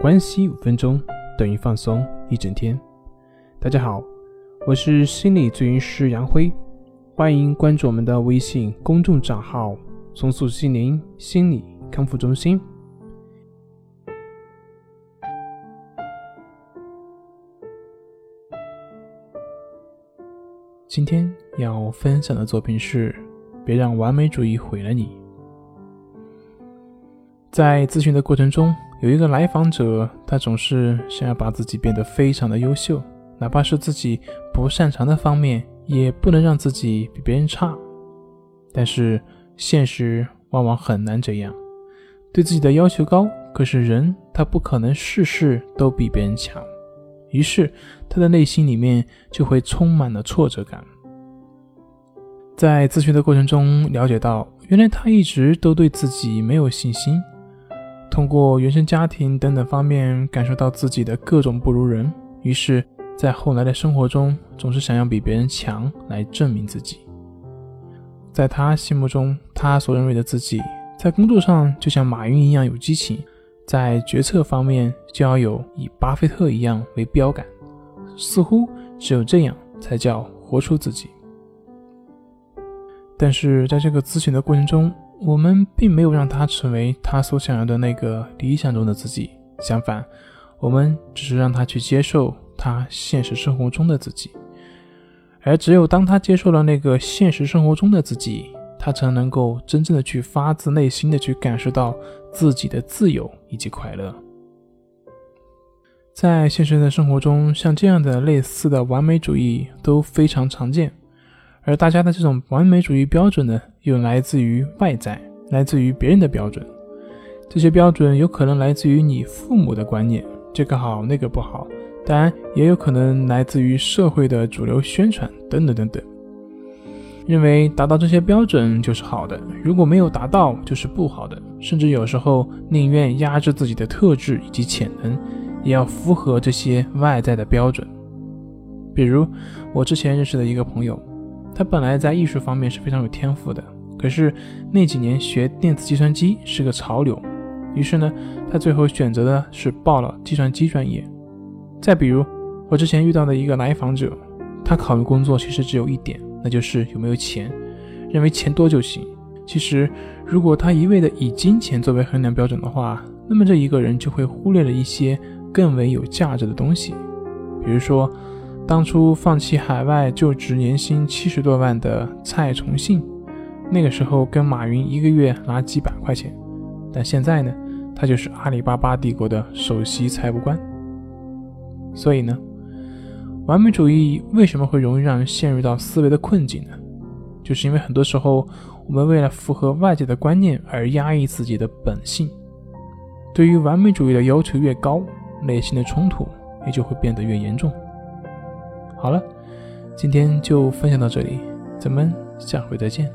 关系五分钟等于放松一整天。大家好，我是心理咨询师杨辉，欢迎关注我们的微信公众账号“松塑心灵心理康复中心”。今天要分享的作品是：别让完美主义毁了你。在咨询的过程中。有一个来访者，他总是想要把自己变得非常的优秀，哪怕是自己不擅长的方面，也不能让自己比别人差。但是现实往往很难这样，对自己的要求高，可是人他不可能事事都比别人强，于是他的内心里面就会充满了挫折感。在咨询的过程中了解到，原来他一直都对自己没有信心。通过原生家庭等等方面感受到自己的各种不如人，于是，在后来的生活中总是想要比别人强来证明自己。在他心目中，他所认为的自己，在工作上就像马云一样有激情，在决策方面就要有以巴菲特一样为标杆，似乎只有这样才叫活出自己。但是在这个咨询的过程中，我们并没有让他成为他所想要的那个理想中的自己，相反，我们只是让他去接受他现实生活中的自己。而只有当他接受了那个现实生活中的自己，他才能够真正的去发自内心的去感受到自己的自由以及快乐。在现实的生活中，像这样的类似的完美主义都非常常见。而大家的这种完美主义标准呢，又来自于外在，来自于别人的标准。这些标准有可能来自于你父母的观念，这个好那个不好，当然也有可能来自于社会的主流宣传等等等等。认为达到这些标准就是好的，如果没有达到就是不好的，甚至有时候宁愿压制自己的特质以及潜能，也要符合这些外在的标准。比如我之前认识的一个朋友。他本来在艺术方面是非常有天赋的，可是那几年学电子计算机是个潮流，于是呢，他最后选择的是报了计算机专业。再比如，我之前遇到的一个来访者，他考虑工作其实只有一点，那就是有没有钱，认为钱多就行。其实，如果他一味的以金钱作为衡量标准的话，那么这一个人就会忽略了一些更为有价值的东西，比如说。当初放弃海外就职年薪七十多万的蔡崇信，那个时候跟马云一个月拿几百块钱，但现在呢，他就是阿里巴巴帝国的首席财务官。所以呢，完美主义为什么会容易让人陷入到思维的困境呢？就是因为很多时候我们为了符合外界的观念而压抑自己的本性，对于完美主义的要求越高，内心的冲突也就会变得越严重。好了，今天就分享到这里，咱们下回再见。